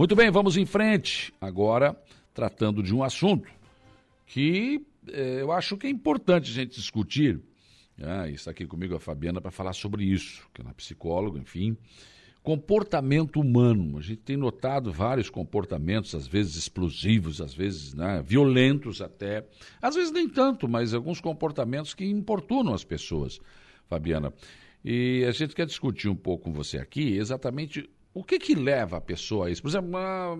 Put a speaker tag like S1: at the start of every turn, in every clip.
S1: Muito bem, vamos em frente. Agora, tratando de um assunto que eh, eu acho que é importante a gente discutir. Ah, está aqui comigo a Fabiana para falar sobre isso, que ela é psicóloga, enfim. Comportamento humano. A gente tem notado vários comportamentos, às vezes explosivos, às vezes né, violentos até. Às vezes nem tanto, mas alguns comportamentos que importunam as pessoas, Fabiana. E a gente quer discutir um pouco com você aqui exatamente o que que leva a pessoa a isso. Por exemplo, uma...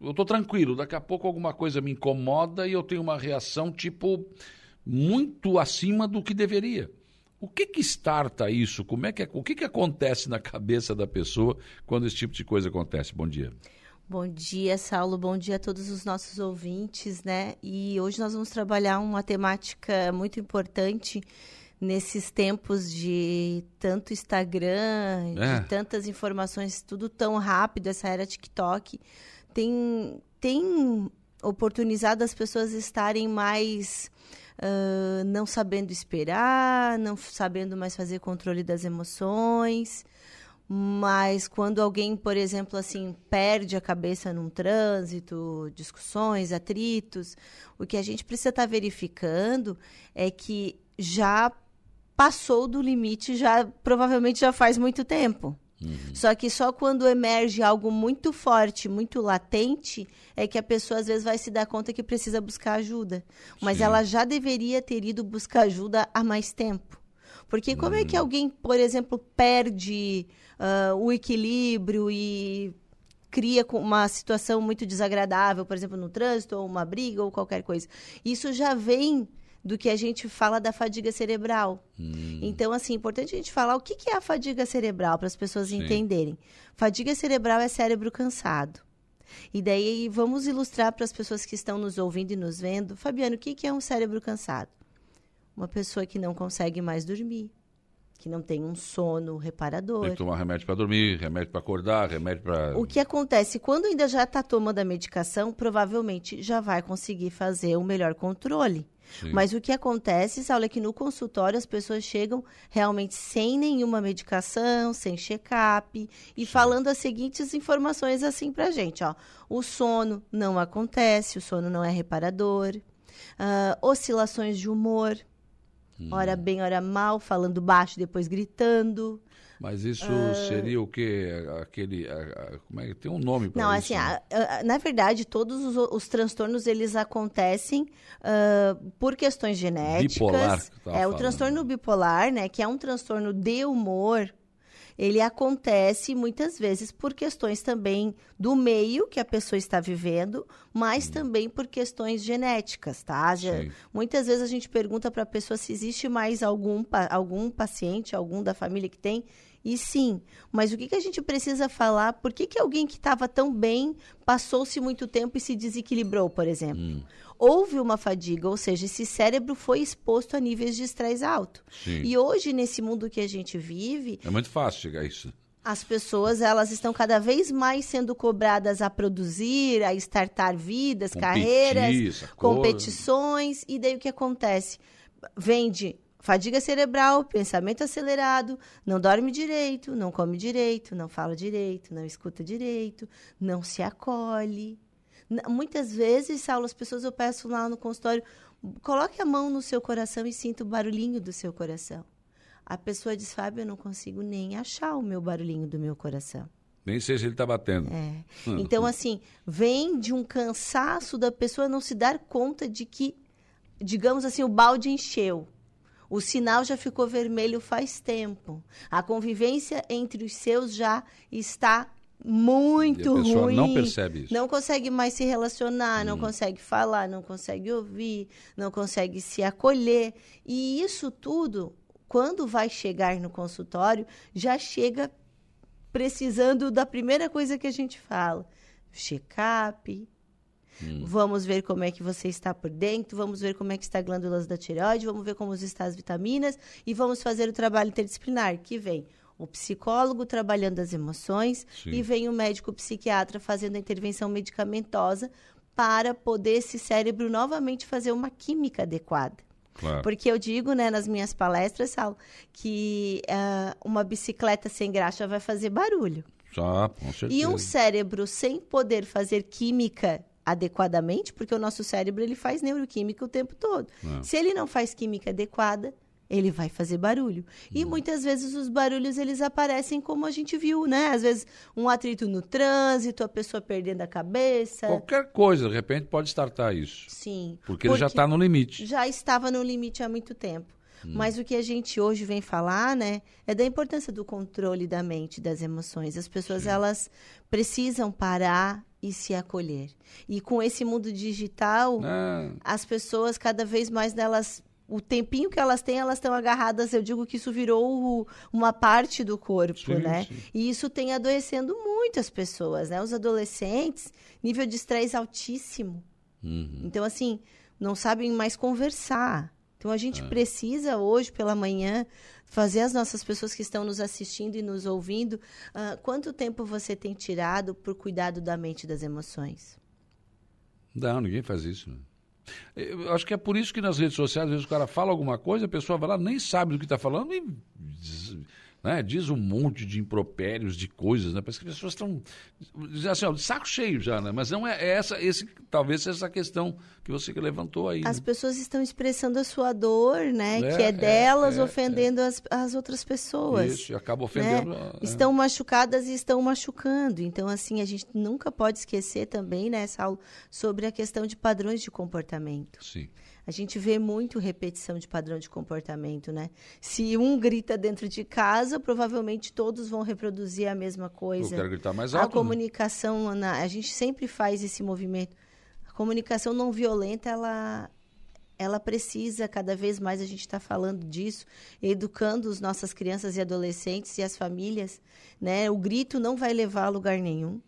S1: eu estou tranquilo, daqui a pouco alguma coisa me incomoda e eu tenho uma reação tipo muito acima do que deveria. O que que starta isso? Como é que o que que acontece na cabeça da pessoa quando esse tipo de coisa acontece? Bom dia.
S2: Bom dia, Saulo. Bom dia a todos os nossos ouvintes, né? E hoje nós vamos trabalhar uma temática muito importante nesses tempos de tanto Instagram, é. de tantas informações, tudo tão rápido, essa era TikTok, tem, tem oportunizado as pessoas estarem mais uh, não sabendo esperar, não sabendo mais fazer controle das emoções. Mas quando alguém, por exemplo, assim, perde a cabeça num trânsito, discussões, atritos, o que a gente precisa estar tá verificando é que já passou do limite, já provavelmente já faz muito tempo. Uhum. Só que só quando emerge algo muito forte, muito latente, é que a pessoa às vezes vai se dar conta que precisa buscar ajuda. Mas Sim. ela já deveria ter ido buscar ajuda há mais tempo. Porque como uhum. é que uhum. alguém, por exemplo, perde uh, o equilíbrio e cria uma situação muito desagradável, por exemplo, no trânsito, ou uma briga, ou qualquer coisa? Isso já vem do que a gente fala da fadiga cerebral. Hum. Então, assim, é importante a gente falar o que, que é a fadiga cerebral para as pessoas Sim. entenderem. Fadiga cerebral é cérebro cansado. E daí vamos ilustrar para as pessoas que estão nos ouvindo e nos vendo. Fabiano, o que, que é um cérebro cansado? Uma pessoa que não consegue mais dormir, que não tem um sono reparador.
S1: Tem que tomar remédio para dormir, remédio para acordar, remédio para.
S2: O que acontece? Quando ainda já está tomando a medicação, provavelmente já vai conseguir fazer o melhor controle. Sim. Mas o que acontece, Saulo, é que no consultório as pessoas chegam realmente sem nenhuma medicação, sem check-up e Sim. falando as seguintes informações assim pra gente, ó. O sono não acontece, o sono não é reparador. Uh, oscilações de humor, hum. hora bem, hora mal, falando baixo, depois gritando.
S1: Mas isso uh... seria o quê? Aquele, como é que tem um nome para
S2: isso? Não, assim, né? na verdade, todos os, os transtornos eles acontecem uh, por questões genéticas.
S1: Bipolar.
S2: é falando. o transtorno bipolar, né? Que é um transtorno de humor ele acontece muitas vezes por questões também do meio que a pessoa está vivendo, mas hum. também por questões genéticas, tá? Já, muitas vezes a gente pergunta para a pessoa se existe mais algum, algum paciente, algum da família que tem. E sim, mas o que, que a gente precisa falar? Por que, que alguém que estava tão bem passou-se muito tempo e se desequilibrou, por exemplo? Hum houve uma fadiga, ou seja, esse cérebro foi exposto a níveis de estresse alto. Sim. E hoje, nesse mundo que a gente vive.
S1: É muito fácil chegar a isso.
S2: As pessoas, elas estão cada vez mais sendo cobradas a produzir, a startar vidas, Competir, carreiras, competições. E daí o que acontece? Vende fadiga cerebral, pensamento acelerado, não dorme direito, não come direito, não fala direito, não escuta direito, não se acolhe. Muitas vezes, Saulo, as pessoas eu peço lá no consultório, coloque a mão no seu coração e sinta o barulhinho do seu coração. A pessoa diz, Fábio, eu não consigo nem achar o meu barulhinho do meu coração.
S1: Nem sei se ele está batendo.
S2: É. Então, assim, vem de um cansaço da pessoa não se dar conta de que, digamos assim, o balde encheu. O sinal já ficou vermelho faz tempo. A convivência entre os seus já está muito e a pessoa ruim.
S1: não percebe isso.
S2: Não consegue mais se relacionar, hum. não consegue falar, não consegue ouvir, não consegue se acolher. E isso tudo, quando vai chegar no consultório, já chega precisando da primeira coisa que a gente fala: check-up. Hum. Vamos ver como é que você está por dentro, vamos ver como é que está as glândulas da tireoide, vamos ver como estão as vitaminas e vamos fazer o trabalho interdisciplinar que vem o psicólogo trabalhando as emoções Sim. e vem o médico psiquiatra fazendo a intervenção medicamentosa para poder esse cérebro novamente fazer uma química adequada. Claro. Porque eu digo, né, nas minhas palestras, Sal, que uh, uma bicicleta sem graxa vai fazer barulho.
S1: Só, com certeza.
S2: E um cérebro sem poder fazer química adequadamente, porque o nosso cérebro ele faz neuroquímica o tempo todo.
S1: É.
S2: Se ele não faz química adequada, ele vai fazer barulho. E muitas vezes os barulhos eles aparecem como a gente viu, né? Às vezes um atrito no trânsito, a pessoa perdendo a cabeça.
S1: Qualquer coisa, de repente, pode startar isso.
S2: Sim.
S1: Porque, ele já está no limite.
S2: já estava no limite há muito tempo. Mas o que a gente hoje vem falar, né, é da importância do controle da mente, das emoções. As pessoas elas precisam parar e se acolher. E com esse mundo digital,
S1: É,
S2: as pessoas cada vez mais delas o tempinho que elas têm, elas estão agarradas. Eu digo que isso virou uma parte do corpo,
S1: Sim,
S2: né?
S1: sim.
S2: E isso tem adoecendo muitas pessoas, né? Os adolescentes, nível de estresse altíssimo.
S1: uhum.
S2: Então, assim, não sabem mais conversar. Então, a gente precisa hoje, pela manhã, fazer as nossas pessoas que estão nos assistindo e nos ouvindo. ah, quanto tempo você tem tirado por cuidado da mente e das emoções?
S1: Não, ninguém faz isso. né? Eu acho que é por isso que nas redes sociais, às vezes o cara fala alguma coisa, a pessoa vai lá, nem sabe do que está falando e diz, né, diz um monte de impropérios, de coisas, né? Parece que as pessoas estão assim, ó, de saco cheio já, né? Mas não é, é essa, esse, talvez seja essa questão que você levantou aí.
S2: As
S1: né?
S2: pessoas estão expressando a sua dor, né?
S1: É,
S2: que é
S1: é,
S2: delas,
S1: é,
S2: ofendendo As, as outras pessoas.
S1: Isso, acaba
S2: né?
S1: ofendendo. a-
S2: Estão machucadas e estão machucando. Então, assim, a gente nunca pode esquecer também, né, Saulo, sobre a questão de padrões de comportamento.
S1: Sim.
S2: A gente vê muito repetição de padrão de comportamento, né? Se um grita dentro de casa, provavelmente todos vão reproduzir a mesma
S1: Eu
S2: coisa.
S1: quero gritar mais
S2: A
S1: alto. né?
S2: comunicação, na- a gente sempre faz esse movimento. Comunicação não violenta, ela, ela precisa, cada vez mais a gente está falando disso, educando as nossas crianças e adolescentes e as famílias. Né? O grito não vai levar a lugar nenhum.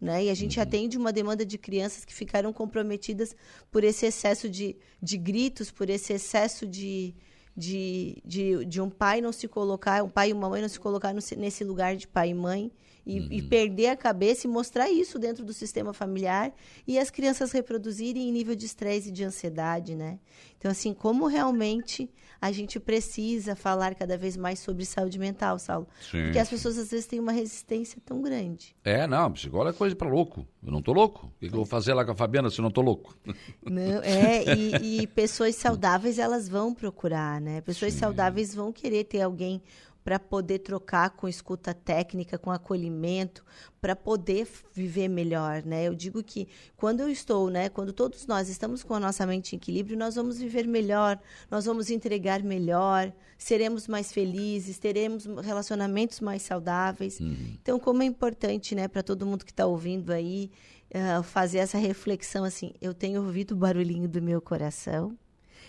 S2: Né? E a gente atende uma demanda de crianças que ficaram comprometidas por esse excesso de, de gritos, por esse excesso de, de, de, de um pai não se colocar, um pai e uma mãe não se colocar no- nesse lugar de pai e mãe e, e perder a cabeça e mostrar isso dentro do sistema familiar e as crianças reproduzirem em nível de estresse e de ansiedade, né? Então, assim, como realmente a gente precisa falar cada vez mais sobre saúde mental, Saulo?
S1: Sim,
S2: Porque as pessoas às vezes têm uma resistência tão grande.
S1: É, não, psicólogo é coisa pra louco. Eu não tô louco. O que, que eu vou fazer lá com a Fabiana se eu não tô louco?
S2: Não, é, e, e pessoas saudáveis elas vão procurar, né? Pessoas
S1: Sim.
S2: saudáveis vão querer ter alguém para poder trocar com escuta técnica, com acolhimento, para poder viver melhor, né? Eu digo que quando eu estou, né, quando todos nós estamos com a nossa mente em equilíbrio, nós vamos viver melhor, nós vamos entregar melhor, seremos mais felizes, teremos relacionamentos mais saudáveis. Então, como é importante, né, para todo mundo que está ouvindo aí, ah, fazer essa reflexão assim, eu tenho ouvido o barulhinho do meu coração,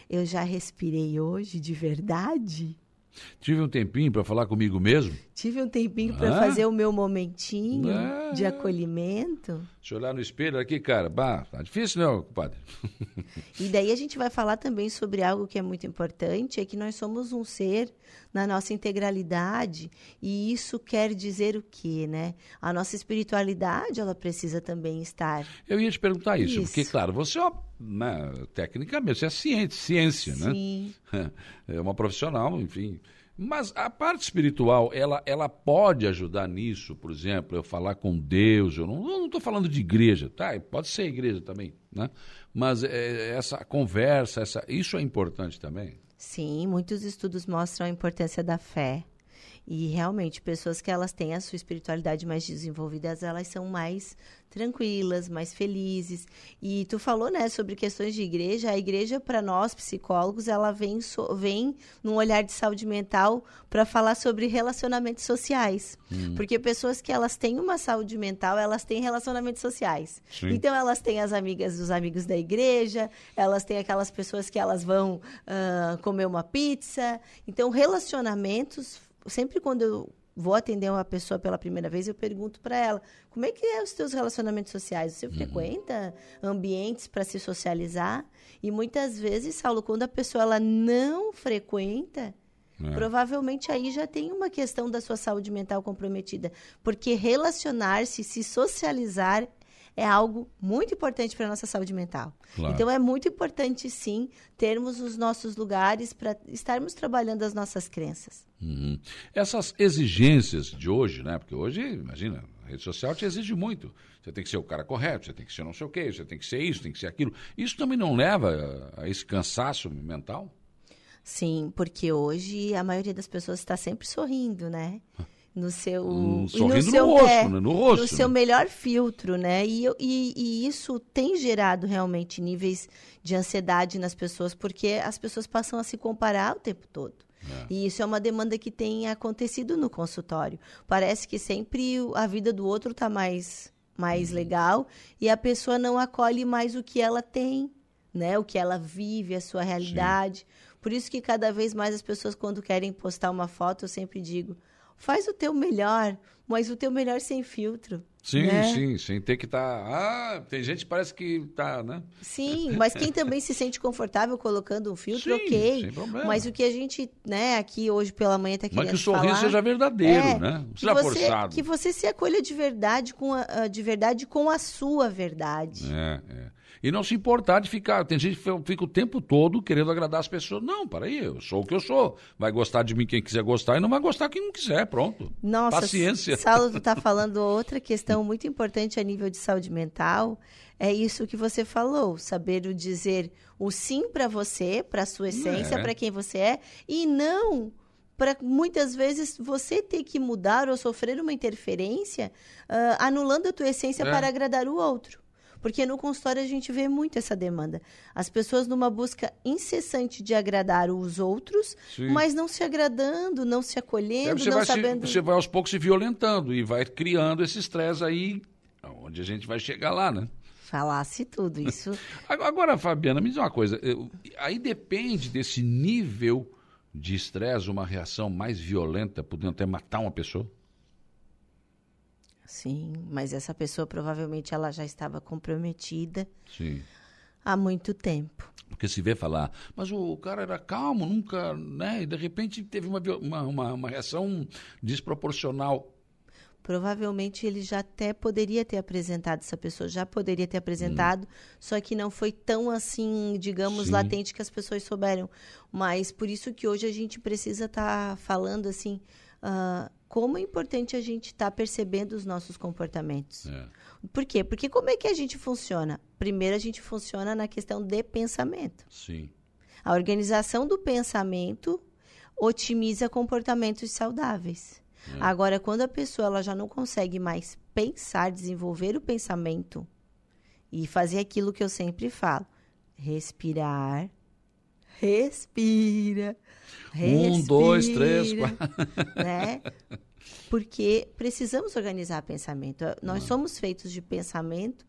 S2: eu já respirei hoje de verdade.
S1: Tive um tempinho pra falar comigo mesmo.
S2: Tive um tempinho para
S1: Ah.
S2: fazer o meu momentinho
S1: Ah.
S2: de acolhimento.
S1: Se olhar no espelho aqui, cara, bah, tá difícil, não, compadre?
S2: E daí a gente vai falar também sobre algo que é muito importante, é que nós somos um ser na nossa integralidade, e isso quer dizer o quê, né? A nossa espiritualidade, ela precisa também estar.
S1: Eu ia te perguntar isso,
S2: Isso.
S1: porque, claro, você é uma, né, tecnicamente, você é ciente, ciência, né?
S2: Sim.
S1: É uma profissional, enfim. Mas a parte espiritual, ela, ela pode ajudar nisso, por exemplo, eu falar com Deus, eu não estou falando de igreja, tá? Pode ser igreja também, né? Mas é, essa conversa, essa, isso é importante também.
S2: Sim, muitos estudos mostram a importância da fé. E realmente, pessoas que elas têm a sua espiritualidade mais desenvolvidas, elas são mais tranquilas, mais felizes. E tu falou, né, sobre questões de igreja. A igreja, para nós psicólogos, ela vem, so- vem num olhar de saúde mental para falar sobre relacionamentos sociais. Porque pessoas que elas têm uma saúde mental, elas têm relacionamentos sociais.
S1: Sim.
S2: Então, elas têm as amigas dos amigos da igreja, elas têm aquelas pessoas que elas vão ah, comer uma pizza. Então, relacionamentos, sempre quando eu vou atender uma pessoa pela primeira vez, eu pergunto para ela, como é que é os teus relacionamentos sociais? Você frequenta ambientes para se socializar? E muitas vezes, Saulo, quando a pessoa ela não frequenta,
S1: É.
S2: Provavelmente aí já tem uma questão da sua saúde mental comprometida, porque relacionar-se, se socializar é algo muito importante para a nossa saúde mental.
S1: Claro.
S2: Então é muito importante sim termos os nossos lugares para estarmos trabalhando as nossas crenças.
S1: Uhum. Essas exigências de hoje, né? Porque hoje, imagina, rede social te exige muito. Você tem que ser o cara correto, você tem que ser não sei o quê, você tem que ser isso, tem que ser aquilo. Isso também não leva a esse cansaço mental?
S2: Sim, porque hoje a maioria das pessoas está sempre sorrindo, né? No seu,
S1: sorrindo
S2: no,
S1: no
S2: seu,
S1: rosto,
S2: é,
S1: né? No rosto,
S2: no seu
S1: né?
S2: melhor filtro, né? E, e, e isso tem gerado realmente níveis de ansiedade nas pessoas, porque as pessoas passam a se comparar o tempo todo. E isso é uma demanda que tem acontecido no consultório. Parece que sempre a vida do outro está mais, mais
S1: Uhum.
S2: legal e a pessoa não acolhe mais o que ela tem, né? O que ela vive, a sua realidade. Por isso que cada vez mais as pessoas, quando querem postar uma foto, eu sempre digo: faz o teu melhor, mas o teu melhor sem filtro.
S1: Sim,
S2: né?
S1: sim, sim. Tem que estar. Ah, tem gente que parece que tá, né?
S2: Sim, mas quem também se sente confortável colocando um filtro,
S1: Sim,
S2: ok.
S1: sem problema.
S2: Mas o que a gente, né, aqui hoje pela manhã tá querendo
S1: Mas que o sorriso
S2: falar,
S1: seja verdadeiro,
S2: é,
S1: né? Não seja
S2: você,
S1: forçado.
S2: que você se acolha de verdade com a- de verdade com a sua verdade.
S1: É, é. E não se importar de ficar. Tem gente que fica o tempo todo querendo agradar as pessoas. Não, peraí, eu sou o que eu sou. Vai gostar de mim quem quiser gostar e não vai gostar quem não quiser. Pronto.
S2: Nossa,
S1: Paciência.
S2: Saulo, tu tá falando outra questão muito importante a nível de saúde mental. É isso que você falou, saber o dizer o sim para você, para sua essência,
S1: É.
S2: para quem você é, e não para muitas vezes você ter que mudar ou sofrer uma interferência, ah, anulando a tua essência
S1: É.
S2: para agradar o outro. Porque no consultório a gente vê muito essa demanda. As pessoas numa busca incessante de agradar os outros,
S1: Sim.
S2: mas não se agradando, não se acolhendo,
S1: você,
S2: não
S1: vai se-
S2: sabendo.
S1: você vai aos poucos se violentando e vai criando esse estresse aí, onde a gente vai chegar lá, né?
S2: Falasse tudo isso.
S1: Agora, Agora, Fabiana, me diz uma coisa. eu- aí depende desse nível de estresse, uma reação mais violenta, podendo até matar uma pessoa?
S2: Sim, mas essa pessoa provavelmente ela já estava comprometida
S1: Sim.
S2: há muito tempo.
S1: Porque se vê falar, mas o cara era calmo, nunca, né? E de repente teve uma, uma, uma, uma reação desproporcional.
S2: Provavelmente ele já até poderia ter apresentado, essa pessoa já poderia ter apresentado, só que não foi tão assim, digamos,
S1: Sim.
S2: latente que as pessoas souberam. Mas por isso que hoje a gente precisa estar falando assim, ah, como é importante a gente estar percebendo os nossos comportamentos.
S1: É.
S2: Por quê? Porque como é que a gente funciona? Primeiro a gente funciona na questão de pensamento.
S1: Sim.
S2: A organização do pensamento otimiza comportamentos saudáveis. Agora, quando a pessoa ela já não consegue mais pensar, desenvolver o pensamento e fazer aquilo que eu sempre falo, respirar, respira,
S1: Um, dois, três,
S2: respira, né? Porque precisamos organizar pensamento. Nós somos feitos de pensamento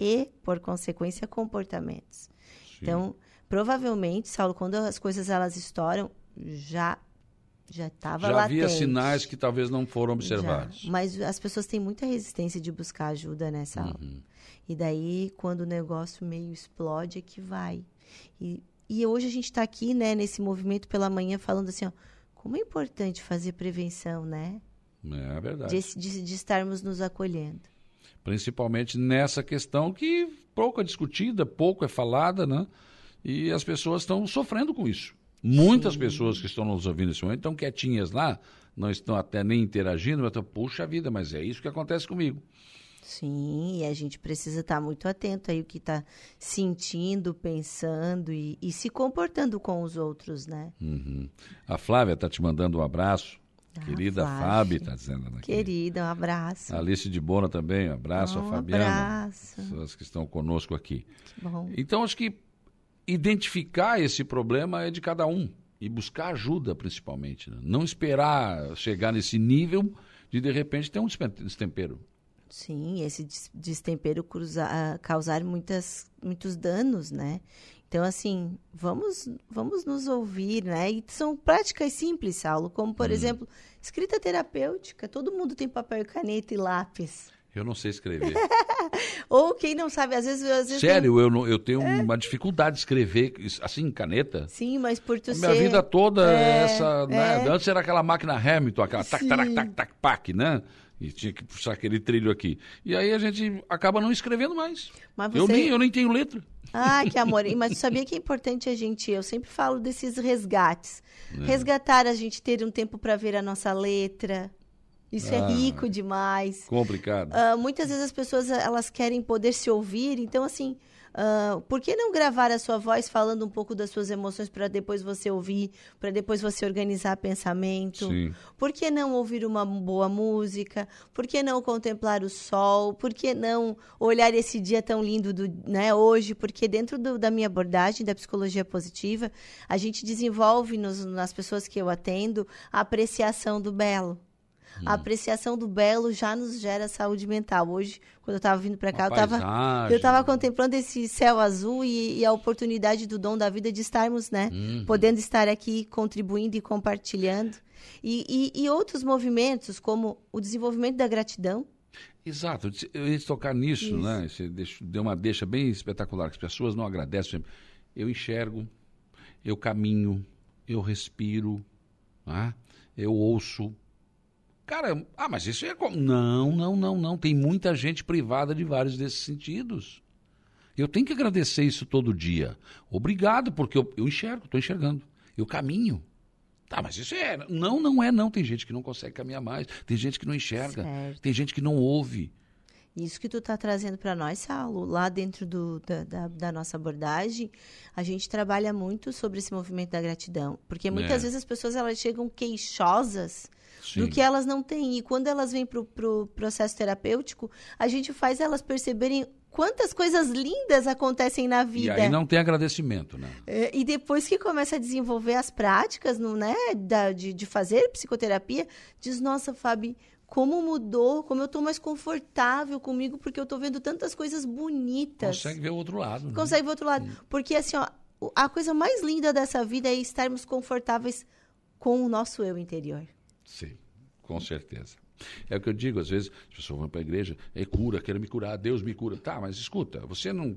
S2: e, por consequência, comportamentos. Então, provavelmente, Saulo, quando as coisas elas estouram, já já estava
S1: Já
S2: latente.
S1: havia sinais que talvez não foram
S2: Já.
S1: observados.
S2: Mas as pessoas têm muita resistência de buscar ajuda nessa aula.
S1: Uhum.
S2: E daí, quando o negócio meio explode, é que vai. E, e hoje a gente está aqui, né, nesse movimento pela manhã, falando assim, ó, como é importante fazer prevenção, né?
S1: É verdade.
S2: De, de, de estarmos nos acolhendo.
S1: Principalmente nessa questão que pouco é discutida, pouco é falada, né? E as pessoas estão sofrendo com isso. Muitas pessoas que estão nos ouvindo nesse momento estão quietinhas lá, não estão até nem interagindo, mas estão, puxa vida, mas é isso que acontece comigo.
S2: Sim, e a gente precisa estar muito atento aí o que está sentindo, pensando e, e se comportando com os outros, né?
S1: Uhum. A Flávia está te mandando um abraço.
S2: Ah,
S1: Querida. Fábio, está dizendo aqui.
S2: Querida, um abraço.
S1: A Alice de Bona também, um abraço.
S2: Um
S1: a Fabiana.
S2: abraço.
S1: Pessoas que estão conosco aqui.
S2: Que bom.
S1: Então, acho que identificar esse problema é de cada um e buscar ajuda, principalmente. né? Não esperar chegar nesse nível de, de repente, ter um destempero.
S2: Sim, esse des- destempero ah, causar muitas, muitos danos, né? Então, assim, vamos, vamos nos ouvir, né? E são práticas simples, Saulo, como, por exemplo, escrita terapêutica. Todo mundo tem papel, caneta e lápis.
S1: Eu não sei escrever.
S2: Ou quem não sabe, às vezes... Às vezes
S1: Sério, eu, não- eu tenho uma dificuldade de escrever assim, caneta.
S2: Sim, mas por tu
S1: A minha
S2: ser...
S1: vida toda é
S2: É,
S1: essa. Né?
S2: é.
S1: Antes era aquela máquina Hamilton, aquela tac, tac, tac, tac, pac, né? E tinha que puxar aquele trilho aqui. E aí a gente acaba não escrevendo mais.
S2: Mas
S1: Eu,
S2: você-
S1: nem, eu nem tenho letra.
S2: Ah, que amor. Mas sabia que é importante a gente, eu sempre falo desses resgates.
S1: É.
S2: Resgatar a gente ter um tempo para ver a nossa letra, Isso é
S1: Ah.
S2: rico demais.
S1: Complicado.
S2: Ah, muitas vezes as pessoas elas querem poder se ouvir, então assim, ah, por que não gravar a sua voz falando um pouco das suas emoções para depois você ouvir, para depois você organizar pensamento?
S1: Sim.
S2: Por que não ouvir uma boa música? Por que não contemplar o sol? Por que não olhar esse dia tão lindo do, né, hoje? Porque dentro do- da minha abordagem da psicologia positiva, a gente desenvolve nos- nas pessoas que eu atendo a apreciação do belo.
S1: Hum.
S2: A apreciação do belo já nos gera saúde mental. Hoje, quando eu estava vindo para cá,
S1: Uma
S2: eu estava eu estava contemplando esse céu azul e, e a oportunidade do dom da vida de estarmos, né?
S1: Uhum.
S2: Podendo estar aqui contribuindo e compartilhando. E, e- e outros movimentos, como o desenvolvimento da gratidão.
S1: Exato, eu ia tocar nisso, né? Você deixou- deu uma deixa bem espetacular, que as pessoas não agradecem. Eu enxergo, eu caminho, eu respiro, né? eu ouço. Cara, ah, mas isso é como. Não, não, não, não. Tem muita gente privada de vários desses sentidos. Eu tenho que agradecer isso todo dia. Obrigado, porque eu, eu enxergo, estou enxergando. Eu caminho. Tá, mas isso é. Não, não é, não. Tem gente que não consegue caminhar mais. Tem gente que não enxerga.
S2: Certo.
S1: Tem gente que não ouve.
S2: Isso que tu está trazendo para nós, Saulo, lá dentro do- da, da- da nossa abordagem, a gente trabalha muito sobre esse movimento da gratidão. Porque muitas
S1: É.
S2: vezes as pessoas elas chegam queixosas do
S1: Sim.
S2: que elas não têm. E quando elas vêm para o pro processo terapêutico, a gente faz elas perceberem quantas coisas lindas acontecem na
S1: E
S2: vida.
S1: aí não tem agradecimento, né?
S2: É, E depois que começa a desenvolver as práticas, no, né, da- de, de fazer psicoterapia, diz, nossa, Fabi, como mudou, como eu estou mais confortável comigo, porque eu estou vendo tantas coisas bonitas.
S1: Consegue ver o outro lado. né?
S2: Consegue ver outro lado. Porque, assim, ó, o- a coisa mais linda dessa vida é estarmos confortáveis com o nosso eu interior.
S1: Sim, com certeza. É o que eu digo, às vezes, as pessoas vão para a igreja, é cura, quero me curar, Deus me cura. Tá, mas escuta, você não,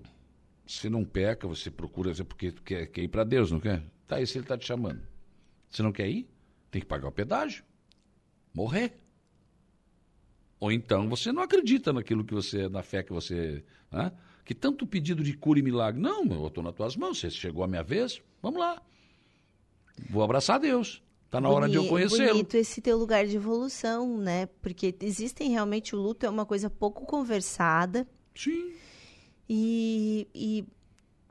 S1: você não peca, você procura porque quer, quer ir para Deus, não quer? Tá, e se ele está te chamando? Você não quer ir? Tem que pagar o pedágio. Morrer. Ou então você não acredita naquilo que você, na fé que você. Né? Que tanto pedido de cura e milagre. Não, eu estou nas tuas mãos, você chegou a minha vez, vamos lá. Vou abraçar Deus. Está na hora de eu conhecê-lo.
S2: Bonito esse teu lugar de evolução, né? Porque existem realmente o luto é uma coisa pouco conversada.
S1: Sim.
S2: E, e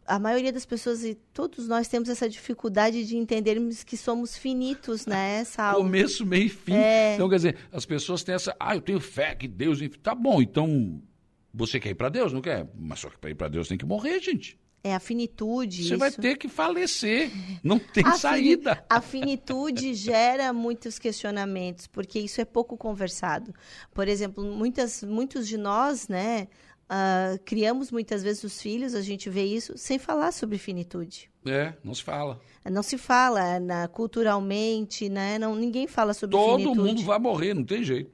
S2: a maioria das pessoas, e todos nós temos essa dificuldade de entendermos que somos finitos, né, Saulo?
S1: Começo, meio e fim.
S2: É.
S1: Então, quer dizer, as pessoas têm essa. Ah, eu tenho fé que Deus. Tá bom, então. Você quer ir para Deus, não quer? Mas só que para ir para Deus tem que morrer, gente.
S2: É a finitude.
S1: Você
S2: isso.
S1: vai ter que falecer. Não tem
S2: A fini-
S1: saída.
S2: A finitude gera muitos questionamentos, porque isso é pouco conversado. Por exemplo, muitas, muitos de nós, né, ah, criamos muitas vezes os filhos, a gente vê isso, sem falar sobre finitude.
S1: É, não se fala.
S2: Não se fala na, culturalmente, né? Não, ninguém fala sobre
S1: Todo
S2: finitude.
S1: mundo vai morrer, não tem jeito.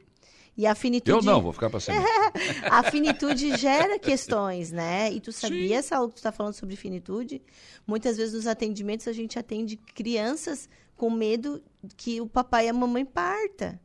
S2: E a finitude,
S1: Eu não, vou ficar para sempre.
S2: a finitude gera questões, né? E tu sabia, Saulo, que tu está falando sobre finitude? Muitas vezes nos atendimentos a gente atende crianças com medo que o papai e a mamãe parta.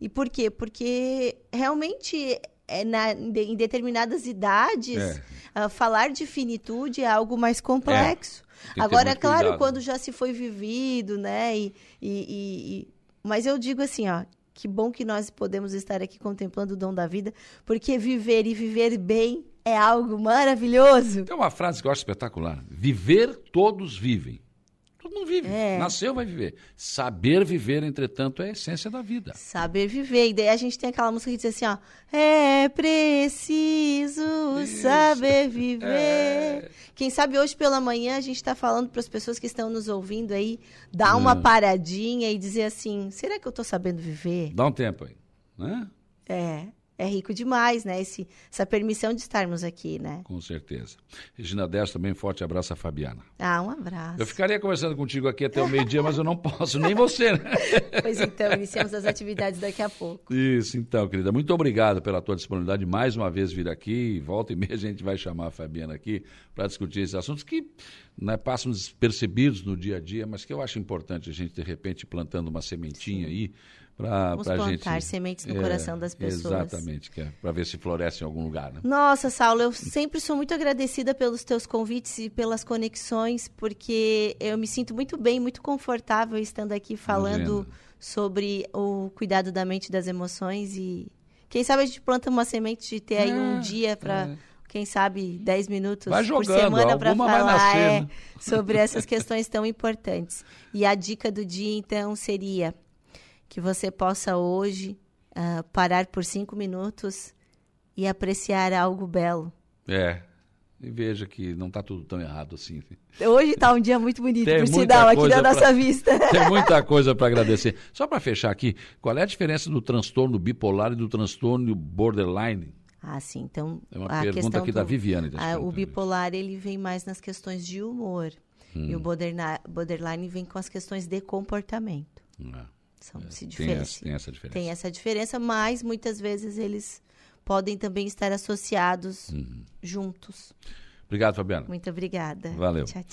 S2: E por quê? Porque realmente é na, em determinadas idades
S1: É.
S2: ah, falar de finitude é algo mais complexo. Agora, é
S1: muito
S2: claro,
S1: cuidado.
S2: quando já se foi vivido, né? E, e- e- e- Mas eu digo assim, ó, que bom que nós podemos estar aqui contemplando o dom da vida, porque viver e viver bem é algo maravilhoso.
S1: Tem uma frase que eu acho espetacular. Viver, todos vivem. Mundo vive.
S2: É.
S1: Nasceu, vai viver. Saber viver, entretanto, é a essência da vida.
S2: Saber viver. E daí a gente tem aquela música que diz assim, ó. É preciso
S1: Isso.
S2: saber viver.
S1: É.
S2: Quem sabe hoje pela manhã a gente está falando para as pessoas que estão nos ouvindo aí, dar uma
S1: Hum.
S2: paradinha e dizer assim, será que eu estou sabendo viver?
S1: Dá um tempo aí. Né?
S2: É, é rico demais, né? Esse, essa permissão de estarmos aqui, né?
S1: Com certeza. Regina Dessa, também forte abraço à Fabiana.
S2: Ah, um abraço.
S1: Eu ficaria conversando contigo aqui até o meio-dia, mas eu não posso, nem você, né?
S2: Pois então, iniciamos as atividades daqui a pouco.
S1: Isso, então, querida. Muito obrigado pela tua disponibilidade de mais uma vez vir aqui. Volta e meia a gente vai chamar a Fabiana aqui para discutir esses assuntos que né, passam despercebidos no dia a dia, mas que eu acho importante a gente, de repente, plantando uma sementinha aí para
S2: Vamos
S1: a gente.
S2: plantar sementes no coração das pessoas.
S1: Exatamente, é para ver se floresce em algum lugar, né?
S2: Nossa, Saulo, eu sempre sou muito agradecida pelos teus convites e pelas conexões, porque eu me sinto muito bem, muito confortável estando aqui falando
S1: Imagina.
S2: sobre o cuidado da mente e das emoções e quem sabe a gente planta uma semente de ter aí um
S1: É,
S2: dia para
S1: é.
S2: quem sabe 10 minutos
S1: Vai
S2: por
S1: jogando,
S2: semana para falar
S1: nascer,
S2: é,
S1: né?
S2: sobre essas questões tão importantes. E a dica do dia então seria que você possa hoje ah, parar por cinco minutos e apreciar algo belo.
S1: É. E veja que não está tudo tão errado assim.
S2: Hoje está um dia muito bonito,
S1: Tem
S2: por sinal, aqui na nossa
S1: pra-
S2: vista.
S1: Tem muita coisa para agradecer. Só para fechar aqui, qual é a diferença do transtorno bipolar e do transtorno borderline?
S2: Ah, sim. Então,
S1: É uma
S2: a
S1: pergunta aqui
S2: do,
S1: da Viviane. tá
S2: ah, o bipolar ele vem mais nas questões de humor e
S1: Hum.
S2: o borderline, borderline vem com as questões de comportamento.
S1: É,
S2: São se
S1: tem, essa, tem essa diferença.
S2: Tem essa diferença, mas muitas vezes eles podem também estar associados
S1: Uhum.
S2: juntos.
S1: Obrigado, Fabiana.
S2: Muito obrigada.
S1: Valeu.
S2: Tchau, tchau.